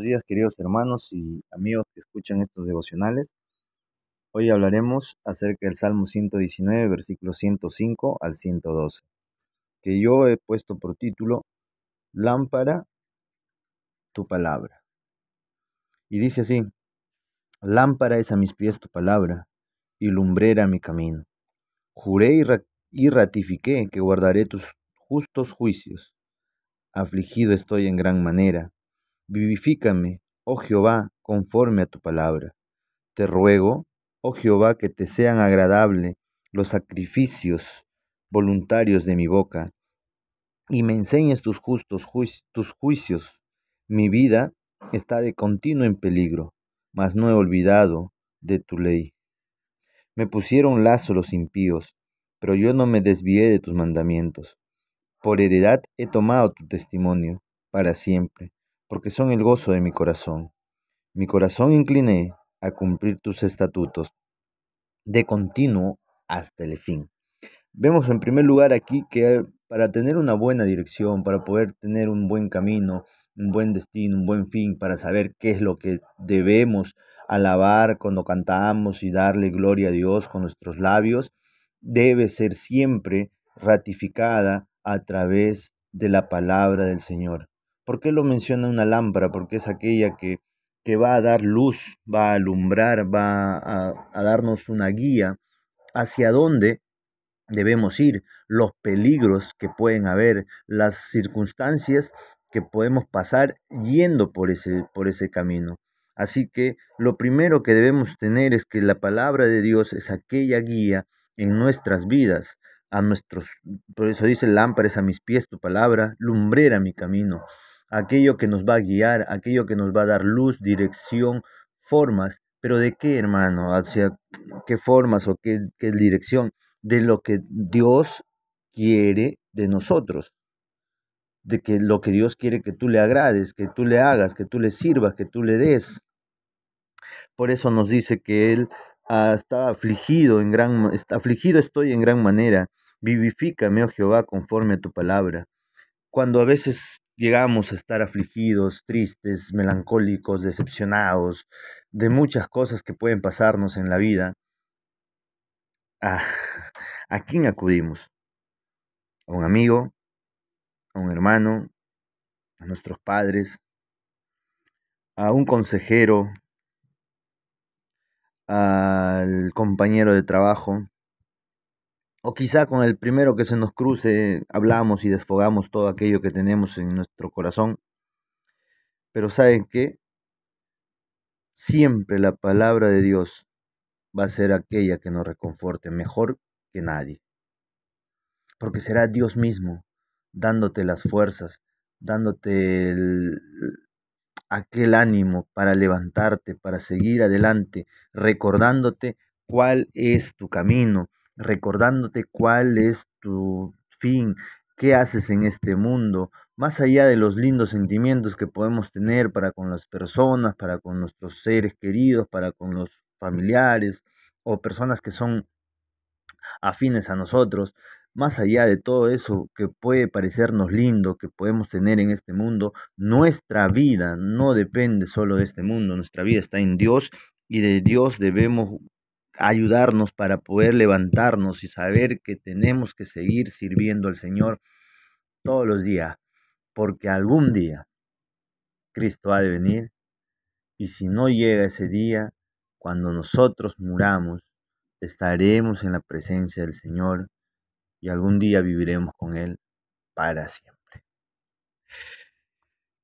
Buenos días, queridos hermanos y amigos que escuchan estos devocionales. Hoy hablaremos acerca del Salmo 119, versículos 105 al 112, que yo he puesto por título Lámpara, tu palabra. Y dice así, Lámpara es a mis pies tu palabra y lumbrera mi camino. Juré y, y ratifiqué que guardaré tus justos juicios. Afligido estoy en gran manera Vivifícame, oh Jehová, conforme a tu palabra. Te ruego, oh Jehová, que te sean agradables los sacrificios voluntarios de mi boca, y me enseñes tus justos tus juicios. Mi vida está de continuo en peligro, mas no he olvidado de tu ley. Me pusieron lazo los impíos, pero yo no me desvié de tus mandamientos. Por heredad he tomado tu testimonio para siempre porque son el gozo de mi corazón. Mi corazón incliné a cumplir tus estatutos de continuo hasta el fin. Vemos en primer lugar aquí que para tener una buena dirección, para poder tener un buen camino, un buen destino, un buen fin, para saber qué es lo que debemos alabar cuando cantamos y darle gloria a Dios con nuestros labios, debe ser siempre ratificada a través de la palabra del Señor. ¿Por qué lo menciona una lámpara? Porque es aquella que, que va a dar luz, va a alumbrar, va a, darnos una guía hacia dónde debemos ir, los peligros que pueden haber, las circunstancias que podemos pasar yendo por ese, por ese camino. Así que lo primero que debemos tener es que la palabra de Dios es aquella guía en nuestras vidas, a nuestros, por eso dice lámparas a mis pies tu palabra, lumbrera mi camino aquello que nos va a guiar, aquello que nos va a dar luz, dirección, formas. ¿Pero de qué, hermano? ¿Hacia qué formas o qué, qué dirección? De lo que Dios quiere de nosotros. De que lo que Dios quiere que tú le agrades, que tú le hagas, que tú le sirvas, que tú le des. Por eso nos dice que Él está afligido en gran, está afligido estoy en gran manera. Vivifícame, oh Jehová, conforme a tu palabra. Cuando a veces llegamos a estar afligidos, tristes, melancólicos, decepcionados de muchas cosas que pueden pasarnos en la vida, ¿a, ¿a quién acudimos? ¿A un amigo? ¿A un hermano? ¿A nuestros padres? ¿A un consejero? ¿Al compañero de trabajo? O quizá con el primero que se nos cruce hablamos y desfogamos todo aquello que tenemos en nuestro corazón. Pero ¿saben qué? Siempre la palabra de Dios va a ser aquella que nos reconforte mejor que nadie. Porque será Dios mismo dándote las fuerzas, dándote aquel ánimo para levantarte, para seguir adelante, recordándote cuál es tu camino, recordándote cuál es tu fin, qué haces en este mundo, más allá de los lindos sentimientos que podemos tener para con las personas, para con nuestros seres queridos, para con los familiares o personas que son afines a nosotros, más allá de todo eso que puede parecernos lindo, que podemos tener en este mundo, nuestra vida no depende solo de este mundo, nuestra vida está en Dios y de Dios debemos ayudarnos para poder levantarnos y saber que tenemos que seguir sirviendo al Señor todos los días, porque algún día Cristo ha de venir y si no llega ese día, cuando nosotros muramos, estaremos en la presencia del Señor y algún día viviremos con Él para siempre.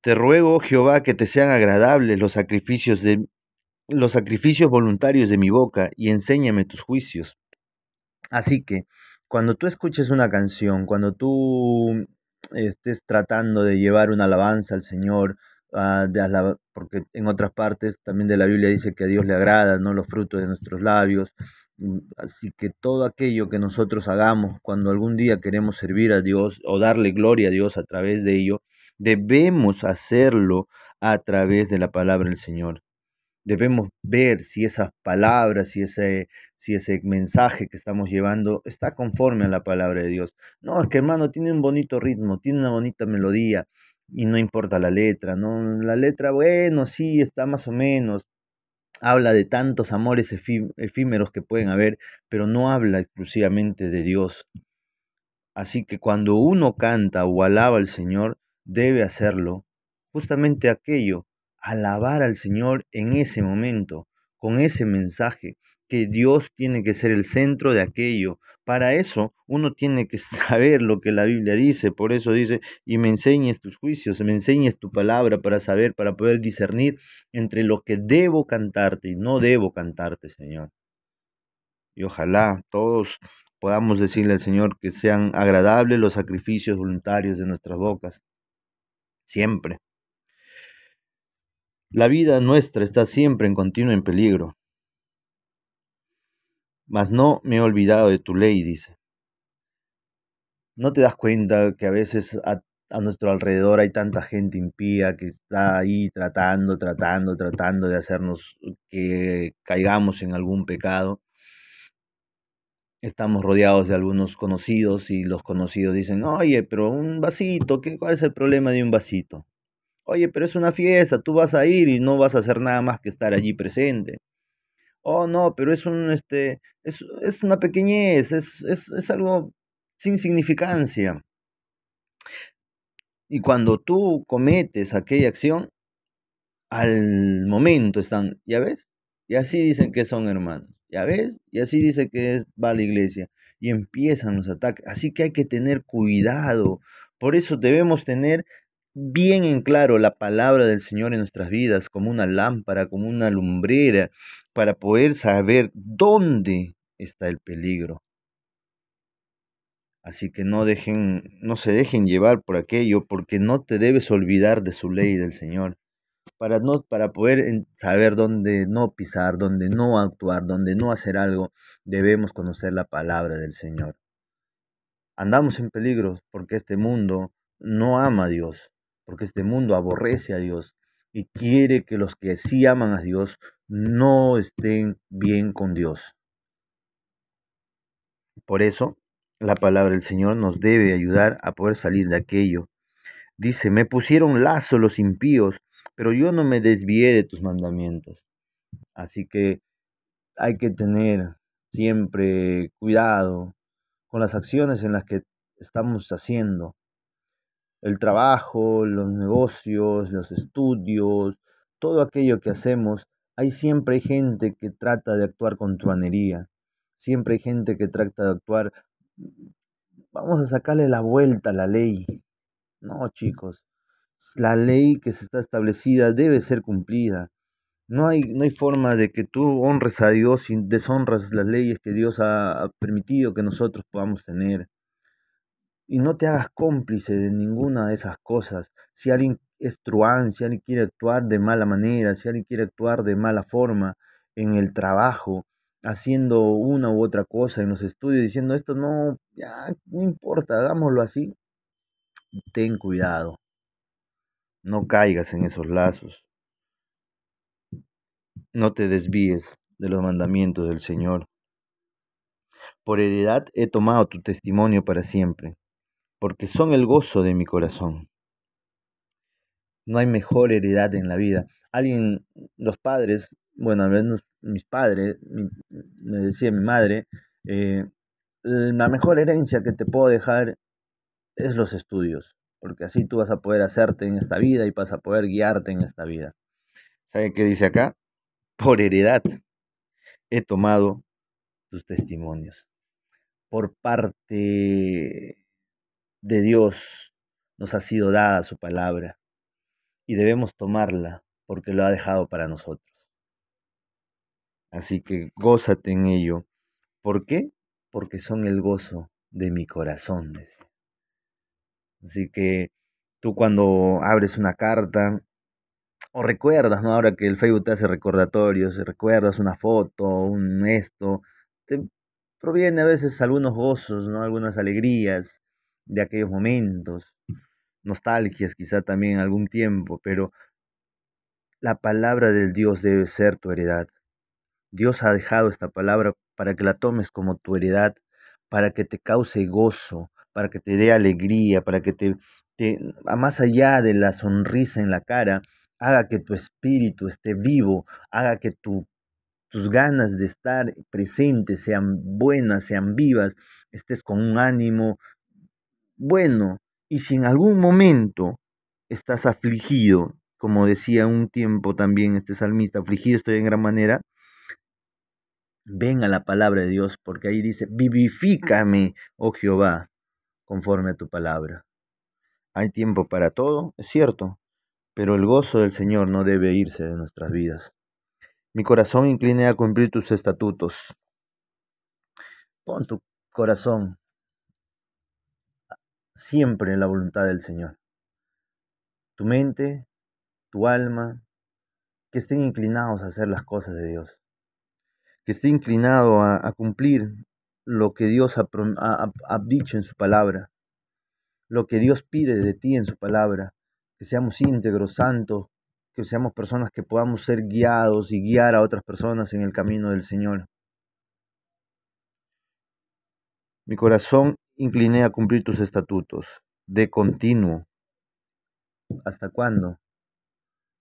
Te ruego, Jehová, que te sean agradables los sacrificios de los sacrificios voluntarios de mi boca y enséñame tus juicios. Así que cuando tú escuches una canción, cuando tú estés tratando de llevar una alabanza al Señor, ah, porque en otras partes también de la Biblia dice que a Dios le agrada, ¿no? Los frutos de nuestros labios. Mm, así que todo aquello que nosotros hagamos cuando algún día queremos servir a Dios o darle gloria a Dios a través de ello, debemos hacerlo a través de la palabra del Señor debemos ver si esas palabras, si ese, si ese mensaje que estamos llevando está conforme a la palabra de Dios. No, es que hermano tiene un bonito ritmo, tiene una bonita melodía, y no importa la letra, ¿no? La letra, bueno, sí, está más o menos, habla de tantos amores efímeros que pueden haber, pero no habla exclusivamente de Dios. Así que cuando uno canta o alaba al Señor, debe hacerlo justamente aquello, alabar al Señor en ese momento, con ese mensaje, que Dios tiene que ser el centro de aquello. Para eso uno tiene que saber lo que la Biblia dice. Por eso dice, y me enseñes tus juicios, me enseñes tu palabra para saber, para poder discernir entre lo que debo cantarte y no debo cantarte, Señor. Y ojalá todos podamos decirle al Señor que sean agradables los sacrificios voluntarios de nuestras bocas. Siempre. La vida nuestra está siempre en continuo en peligro. Mas no me he olvidado de tu ley, dice. ¿No te das cuenta que a veces a, nuestro alrededor hay tanta gente impía que está ahí tratando, tratando, tratando de hacernos que caigamos en algún pecado? Estamos rodeados de algunos conocidos y los conocidos dicen, oye, pero un vasito, ¿qué, ¿cuál es el problema de un vasito? Oye, pero es una fiesta, tú vas a ir y no vas a hacer nada más que estar allí presente oh no, pero es un este es, es una pequeñez, es, es, es algo sin significancia. Y cuando tú cometes aquella acción, al momento están, ¿ya ves? Y así dicen que son hermanos, ¿ya ves? Y así dice que es, va a la iglesia. Y empiezan los ataques. Así que hay que tener cuidado. Por eso debemos tener bien en claro la palabra del Señor en nuestras vidas, como una lámpara, como una lumbrera, para poder saber dónde está el peligro. Así que no dejen, no se dejen llevar por aquello, porque no te debes olvidar de su ley del Señor. Para, no, para poder saber dónde no pisar, dónde no actuar, dónde no hacer algo, debemos conocer la palabra del Señor. Andamos en peligro porque este mundo no ama a Dios, porque este mundo aborrece a Dios y quiere que los que sí aman a Dios no estén bien con Dios. Por eso, la palabra del Señor nos debe ayudar a poder salir de aquello. Dice, me pusieron lazo los impíos, pero yo no me desvié de tus mandamientos. Así que hay que tener siempre cuidado con las acciones en las que estamos haciendo, el trabajo, los negocios, los estudios, todo aquello que hacemos, hay siempre gente que trata de actuar con truanería, siempre hay gente que trata de actuar, vamos a sacarle la vuelta a la ley. No, chicos, la ley que se está establecida debe ser cumplida. No hay, no hay forma de que tú honres a Dios y deshonras las leyes que Dios ha permitido que nosotros podamos tener y no te hagas cómplice de ninguna de esas cosas. Si alguien es truán, si alguien quiere actuar de mala manera, si alguien quiere actuar de mala forma en el trabajo, haciendo una u otra cosa en los estudios, diciendo esto no, ya, no importa, hagámoslo así, ten cuidado. No caigas en esos lazos. No te desvíes de los mandamientos del Señor. Por heredad he tomado tu testimonio para siempre porque son el gozo de mi corazón. No hay mejor heredad en la vida. Alguien, los padres, bueno, al menos mis padres, me decía mi madre, eh, la mejor herencia que te puedo dejar es los estudios, porque así tú vas a poder hacerte en esta vida y vas a poder guiarte en esta vida. ¿Sabe qué dice acá? Por heredad he tomado tus testimonios. Por parte de Dios nos ha sido dada su palabra y debemos tomarla porque lo ha dejado para nosotros. Así que gózate en ello. ¿Por qué? Porque son el gozo de mi corazón. Así que tú cuando abres una carta o recuerdas, ¿no? Ahora que el Facebook te hace recordatorios, recuerdas una foto, un esto, te proviene a veces algunos gozos, ¿no? Algunas alegrías, de aquellos momentos, nostalgias quizá también algún tiempo, pero la palabra del Dios debe ser tu heredad. Dios ha dejado esta palabra para que la tomes como tu heredad, para que te cause gozo, para que te dé alegría, para que te, te, más allá de la sonrisa en la cara, haga que tu espíritu esté vivo, haga que tu, tus ganas de estar presente sean buenas, sean vivas, estés con un ánimo bueno. Y si en algún momento estás afligido, como decía un tiempo también este salmista, afligido estoy en gran manera, ven a la palabra de Dios, porque ahí dice, vivifícame, oh Jehová, conforme a tu palabra. Hay tiempo para todo, es cierto, pero el gozo del Señor no debe irse de nuestras vidas. Mi corazón incline a cumplir tus estatutos. Pon tu corazón siempre en la voluntad del Señor. Tu mente, tu alma, que estén inclinados a hacer las cosas de Dios. Que esté inclinado a, cumplir lo que Dios ha, ha dicho en su palabra. Lo que Dios pide de ti en su palabra. Que seamos íntegros, santos, que seamos personas que podamos ser guiados y guiar a otras personas en el camino del Señor. Mi corazón incliné a cumplir tus estatutos, de continuo. ¿Hasta cuándo?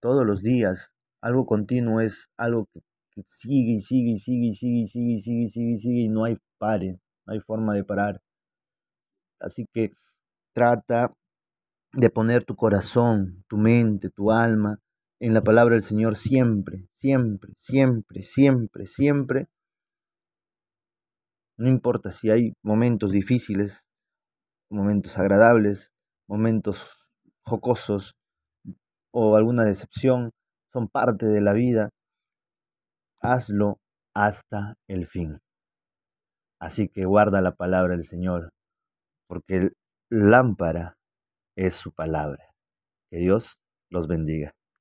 Todos los días. Algo continuo es algo que, sigue y sigue y sigue y sigue y sigue y sigue y sigue y sigue y no hay pare, no hay forma de parar. Así que trata de poner tu corazón, tu mente, tu alma en la palabra del Señor siempre, siempre, siempre, siempre, siempre. No importa si hay momentos difíciles, momentos agradables, momentos jocosos o alguna decepción, son parte de la vida. Hazlo hasta el fin. Así que guarda la palabra del Señor, porque lámpara es su palabra. Que Dios los bendiga.